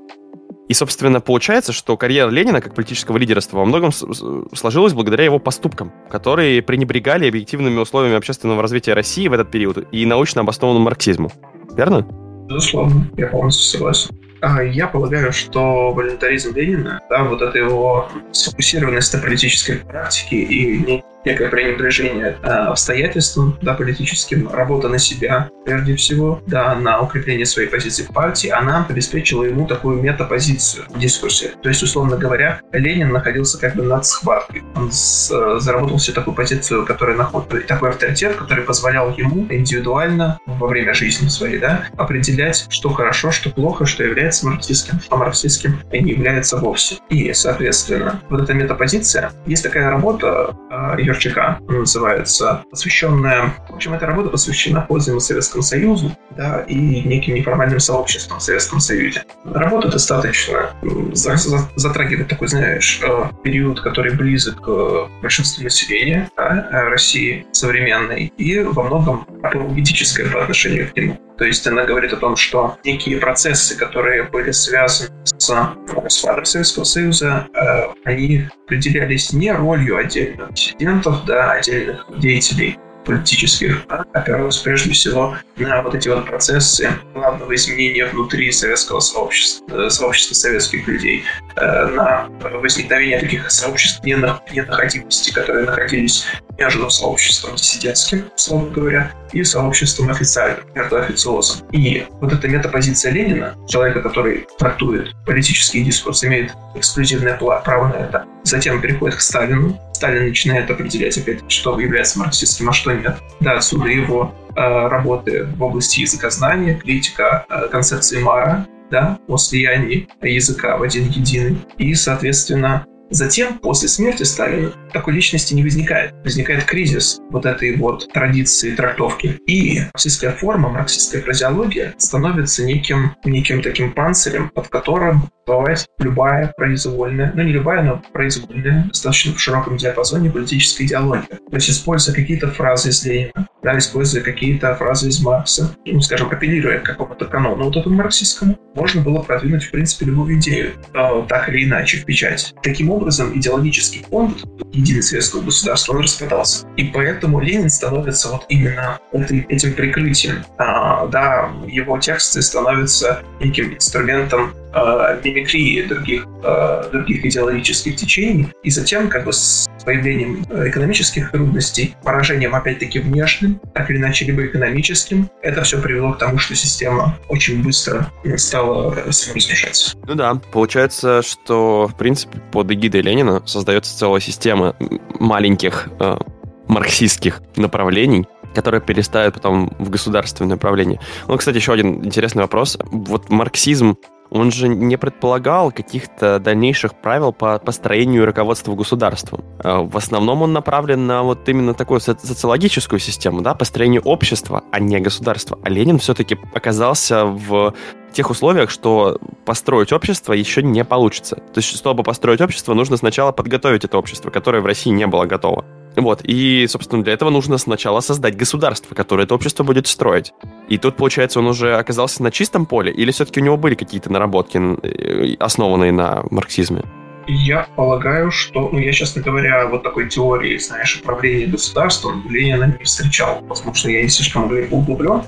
И, собственно, получается, что карьера Ленина как политического лидерства во многом сложилась благодаря его поступкам, которые пренебрегали объективными условиями общественного развития России в этот период и научно обоснованному марксизму. Верно? Безусловно, я полностью согласен. А, я полагаю, что волюнтаризм Ленина, да, вот эта его сфокусированность на политической практике и некое пренебрежение э, обстоятельствам, да, политическим, работа на себя, прежде всего, да, на укрепление своей позиции в партии, она обеспечила ему такую метапозицию в дискурсе. То есть, условно говоря, Ленин находился как бы над схваткой. Он с, э, заработал себе такую позицию, которая находит, такой авторитет, который позволял ему индивидуально во время жизни своей, да, определять, что хорошо, что плохо, что является марксистским, что марксистским не является вовсе. И, соответственно, вот эта метапозиция, есть такая работа, э, ее Горчака называется, посвященная... В общем, эта работа посвящена пользованию Советскому Союзу да, и неким неформальным сообществом в Советском Союзе. Работа достаточно затрагивает такой, знаешь, э, период, который близок к большинству населения да, э, России современной и во многом апологетическая по отношению к нему. То есть она говорит о том, что некие процессы, которые были связаны с распадом Советского Союза, э, они определялись не ролью отдельных диссидентов, да, отдельных деятелей, политических, а опиралась прежде всего на вот эти вот процессы главного изменения внутри советского сообщества, э, сообщества советских людей, э, на возникновение таких сообществ ненаходимости, которые находились между сообществом диссидентским, словно говоря, и сообществом официальным, между официозом. И вот эта метапозиция Ленина, человека, который трактует политический дискурс, имеет эксклюзивное право на это, затем переходит к Сталину. Сталин начинает определять опять, что является марксистским, а что нет. Да, отсюда его э, работы в области языкознания, критика э, концепции Мара, да, о слиянии языка в один единый. И, соответственно, Затем, после смерти Сталина, такой личности не возникает. Возникает кризис вот этой вот традиции трактовки. И марксистская форма, марксистская фразеология становится неким, неким таким панцирем, под которым бывает любая произвольная, ну не любая, но произвольная, достаточно в широком диапазоне политическая идеология. То есть используя какие-то фразы из Ленина, да, используя какие-то фразы из Маркса, ну, скажем, апеллируя к какому-то канону вот этому марксистскому, можно было продвинуть, в принципе, любую идею, э, так или иначе, в печать. Таким образом, идеологический фонд единый советского государства, он распадался. И поэтому Ленин становится вот именно этой, этим прикрытием. А, да, его тексты становятся неким инструментом э, мимикрии других, э, других идеологических течений. И затем, как бы появлением экономических трудностей, поражением опять-таки внешним, так или иначе либо экономическим, это все привело к тому, что система очень быстро стала разрушаться. Ну да, получается, что в принципе под эгидой Ленина создается целая система маленьких э, марксистских направлений, которые перестают потом в государственное направление. Ну, кстати, еще один интересный вопрос. Вот марксизм он же не предполагал каких-то дальнейших правил по построению и руководству государством. А, в основном он направлен на вот именно такую соци социологическую систему, да, построение общества, а не государства. А Ленин все-таки оказался в тех условиях, что построить общество еще не получится. То есть, чтобы построить общество, нужно сначала подготовить это общество, которое в России не было готово. Вот, и, собственно, для этого нужно сначала создать государство, которое это общество будет строить. И тут, получается, он уже оказался на чистом поле, или все-таки у него были какие-то наработки, э, основанные на марксизме? Я полагаю, что, ну, я, честно говоря, вот такой теории, знаешь, управления государством Ленина не встречал, потому что я не слишком углублен,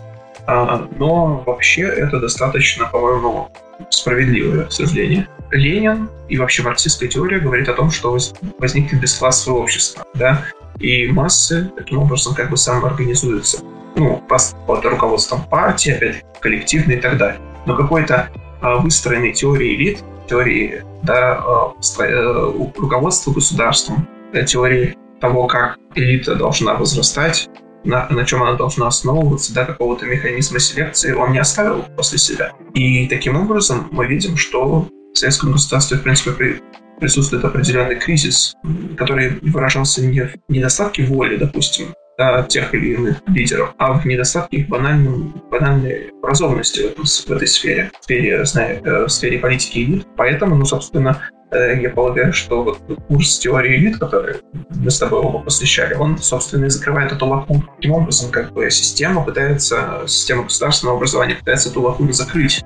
а, но вообще это достаточно, по-моему, справедливое суждение. Ленин и вообще марксистская теория говорит о том, что возникнет бесклассовое общество, да, и массы таким образом как бы самоорганизуются. Ну, под руководством партии, опять коллективно и так далее. Но какой-то а, выстроенной теории элит, теории да, а, э, руководства государством, э, теории того, как элита должна возрастать, на, на чем она должна основываться, да, какого-то механизма селекции он не оставил после себя. И таким образом мы видим, что в советском государстве, в принципе, при, присутствует определенный кризис, который выражался не в недостатке воли, допустим, да, тех или иных лидеров, а в недостатке их банальной, банальной образованности в, этом, в этой сфере, в сфере, знаю, э, в сфере политики элит. Поэтому, ну, собственно, э, я полагаю, что вот курс теории элит, который мы с тобой оба посвящали, он, собственно, и закрывает эту лакуну. Таким образом, как бы система пытается, система государственного образования пытается эту лакуну закрыть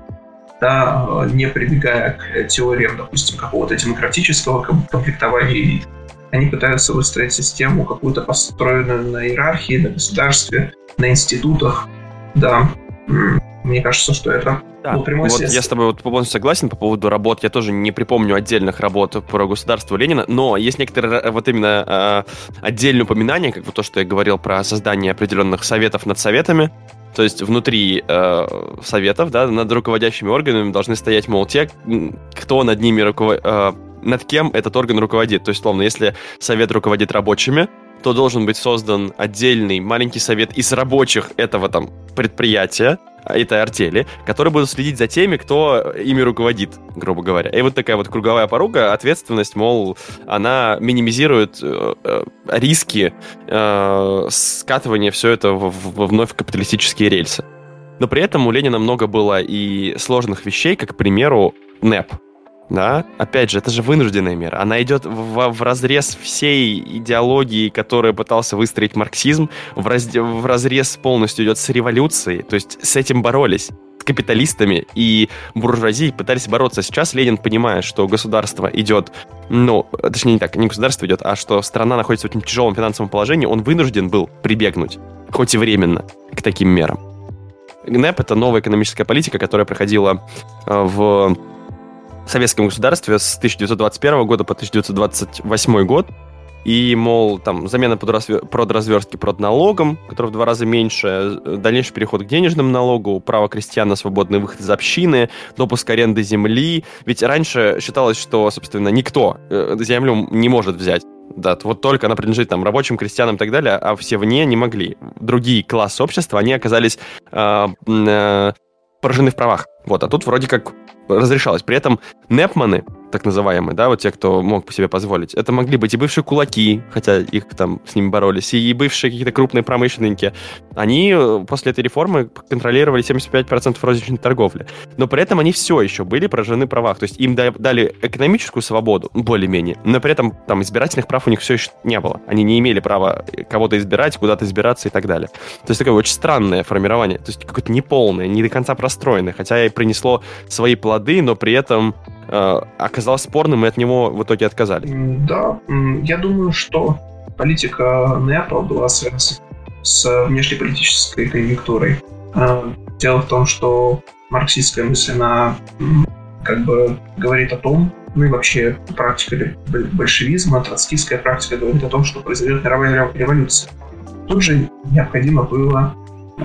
да, не прибегая к теориям, допустим, какого-то демократического комплектования элит. Они пытаются выстроить систему какую-то построенную на иерархии, на государстве, на институтах. Да, мне кажется, что это да. был прямой вот Я с тобой вот полностью согласен по поводу работ. Я тоже не припомню отдельных работ про государство Ленина, но есть некоторые э, вот именно э, отдельные упоминания, как вот то, что я говорил про создание определенных советов над советами. То есть внутри э, советов, да, над руководящими органами должны стоять, мол, те, кто над ними руководит, э, над кем этот орган руководит. То есть, словно, если совет руководит рабочими, то должен быть создан отдельный маленький совет из рабочих этого там предприятия, этой артели, которые будут следить за теми, кто ими руководит, грубо говоря. И вот такая вот круговая поруга, ответственность, мол, она минимизирует э, э риски э, скатывания все это в, в вновь капиталистические рельсы. Но при этом у Ленина много было и сложных вещей, как, к примеру, НЭП да, опять же, это же вынужденная мера. Она идет в, в разрез всей идеологии, которую пытался выстроить марксизм, в, раз, в разрез полностью идет с революцией, то есть с этим боролись капиталистами и буржуазией пытались бороться. Сейчас Ленин понимает, что государство идет, ну, точнее не так, не государство идет, а что страна находится в очень тяжелом финансовом положении, он вынужден был прибегнуть, хоть и временно, к таким мерам. ГНЭП — это новая экономическая политика, которая проходила э, в советском государстве с 1921 года по 1928 год. И, мол, там, замена продразверстки продналогом, который в два раза меньше, дальнейший переход к денежному налогу, право крестьян на свободный выход из общины, допуск аренды земли. Ведь раньше считалось, что, собственно, никто э, землю не может взять. Да, вот только она принадлежит там рабочим, крестьянам и так далее, а все вне не могли. Другие классы общества, они оказались э, э, поражены в правах. Вот, а тут вроде как разрешалось. При этом Непманы, так называемые, да, вот те, кто мог по себе позволить, это могли быть и бывшие кулаки, хотя их там с ними боролись, и бывшие какие-то крупные промышленники. Они э, после этой реформы контролировали 75% розничной торговли. Но при этом они все еще были поражены правах. То есть им дали экономическую свободу, более-менее, но при этом там избирательных прав у них все еще не было. Они не имели права кого-то избирать, куда-то избираться и так далее. То есть такое очень странное формирование, то есть какое-то неполное, не до конца простроенное, хотя и принесло свои плоды, но при этом э, оказалось спорным, и от него в итоге отказали. Да, я думаю, что политика НЭПа была связана с внешнеполитической конъюнктурой. Э, дело в том, что марксистская мысль, она как бы говорит о том, ну и вообще практика большевизма, троцкистская практика говорит о том, что произойдет мировая революция. Тут же необходимо было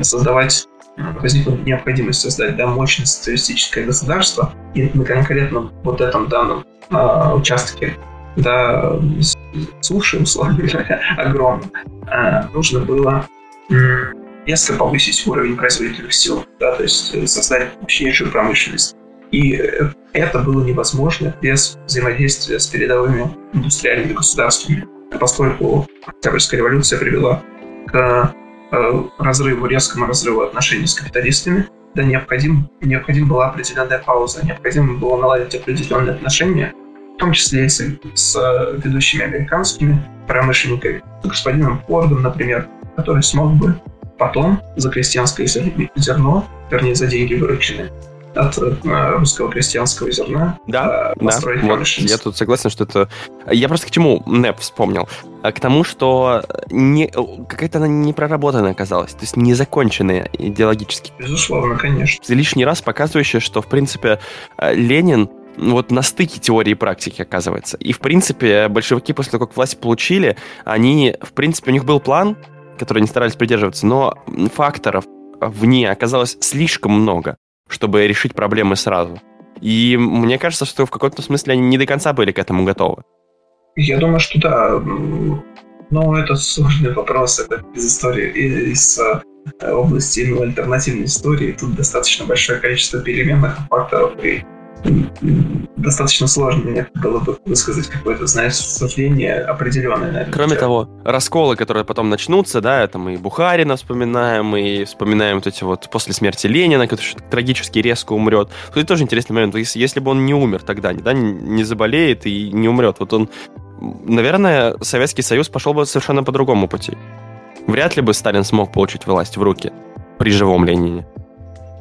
создавать возникла необходимость создать да, мощное социалистическое государство, и на конкретном вот этом данном э, участке да, суши, условно (laughs) говоря, огромно, э, нужно было резко повысить уровень производительных сил, да, то есть создать мощнейшую промышленность. И это было невозможно без взаимодействия с передовыми индустриальными государствами, поскольку Октябрьская революция привела к Э, разрыву, резкому разрыву отношений с капиталистами, да, необходим, необходим была определенная пауза, необходимо было наладить определенные отношения, в том числе и с, с ведущими американскими промышленниками, с господином Фордом, например, который смог бы потом за крестьянское зерно, вернее, за деньги вырученные, от э, русского крестьянского зерна. Да, да. Вот, я тут согласен, что это... Я просто к чему НЭП вспомнил? А к тому, что не... какая-то она непроработанная оказалась, то есть незаконченная идеологически. Безусловно, конечно. Лишний раз показывающая, что, в принципе, э, Ленин вот на стыке теории и практики, оказывается. И, в принципе, большевики после того, как власть получили, они, в принципе, у них был план, который они старались придерживаться, но факторов вне оказалось слишком много, чтобы решить проблемы сразу. И мне кажется, что в каком-то смысле они не до конца были к этому готовы. Я думаю, что да. Но это сложный вопрос, это из истории, из э, области ну, альтернативной истории. Тут достаточно большое количество переменных факторов, и достаточно сложно мне было бы высказать какое-то, знаешь, суждение определенное. Наверное, Кроме того, расколы, которые потом начнутся, да, это мы и Бухарина вспоминаем, и вспоминаем вот эти вот после смерти Ленина, который трагически резко умрет. Тут тоже интересный момент. Если, если бы он не умер тогда, да, не заболеет и не умрет, вот он, наверное, Советский Союз пошел бы совершенно по другому пути. Вряд ли бы Сталин смог получить власть в руки при живом Ленине.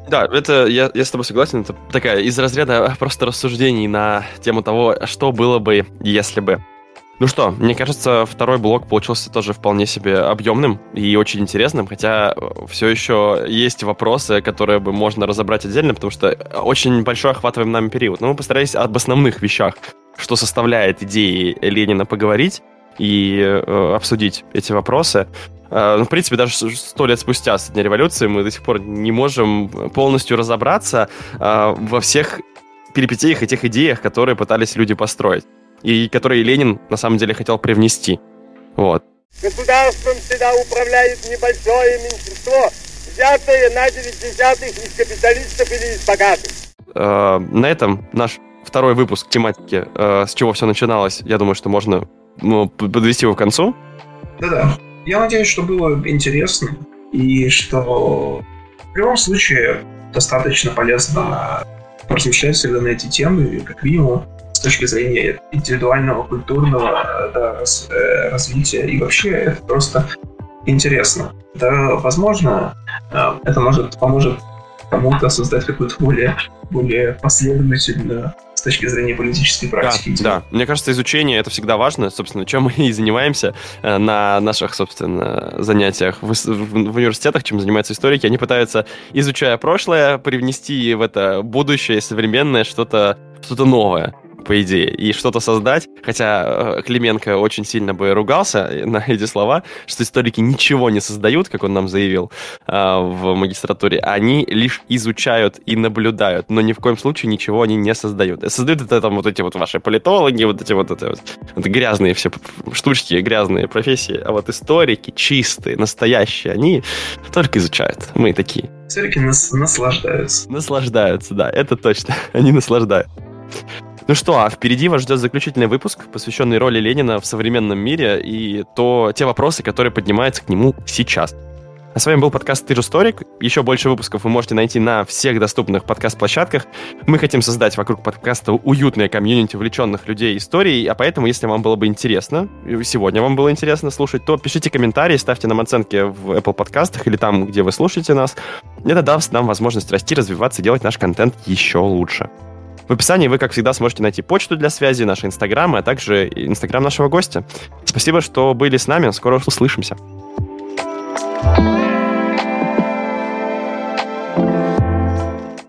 Да, это я, я с тобой согласен. Это такая из разряда (laughs) просто рассуждений на тему того, что было бы, если бы. Ну что, мне кажется, второй блок получился тоже вполне себе объемным и очень интересным, хотя все еще есть вопросы, которые бы можно разобрать отдельно, потому что очень большой охватываем нами период. Но мы постарались об основных вещах, что составляет идеи Ленина поговорить и э, обсудить эти вопросы. Э, ну, в принципе, даже сто лет спустя с дня революции мы до сих пор не можем полностью разобраться э, во всех перипетиях и тех идеях, которые пытались люди построить. И которые Ленин на самом деле хотел привнести. Вот. Государством всегда управляет небольшое меньшинство, взятое на 9 десятых из капиталистов или из богатых. Э, на этом наш второй выпуск тематики, с чего все начиналось, я думаю, что можно ну, подвести его к концу. Да-да. Я надеюсь, что было интересно, и что в любом случае достаточно полезно размышлять всегда на эти темы, как минимум, с точки зрения индивидуального, культурного да, раз, э, развития. И вообще это просто интересно. Да, возможно, э, это может поможет кому-то создать какую-то более, более последовательную с точки зрения политической практики. Да, да, мне кажется, изучение это всегда важно, собственно, чем мы (laughs) и занимаемся э, на наших, собственно, занятиях в, в, в университетах, чем занимаются историки. Они пытаются, изучая прошлое, привнести в это будущее современное что-то что-то новое по идее, и что-то создать. Хотя э, Клименко очень сильно бы ругался на эти слова, что историки ничего не создают, как он нам заявил э, в магистратуре. Они лишь изучают и наблюдают, но ни в коем случае ничего они не создают. Создают это там вот эти вот ваши политологи, вот эти вот, это вот это грязные все штучки, грязные профессии. А вот историки чистые, настоящие, они только изучают. Мы такие. Историки нас наслаждаются. Наслаждаются, да, это точно. (laughs) Они наслаждаются. Ну что, а впереди вас ждет заключительный выпуск, посвященный роли Ленина в современном мире и то, те вопросы, которые поднимаются к нему сейчас. А с вами был подкаст «Ты же историк». Еще больше выпусков вы можете найти на всех доступных подкаст-площадках. Мы хотим создать вокруг подкаста уютное комьюнити увлеченных людей историей, а поэтому, если вам было бы интересно, сегодня вам было интересно слушать, то пишите комментарии, ставьте нам оценки в Apple подкастах или там, где вы слушаете нас. Это даст нам возможность расти, развиваться, делать наш контент еще лучше. В описании вы, как всегда, сможете найти почту для связи, наши инстаграмы, а также инстаграм нашего гостя. Спасибо, что были с нами. Скоро услышимся. thank you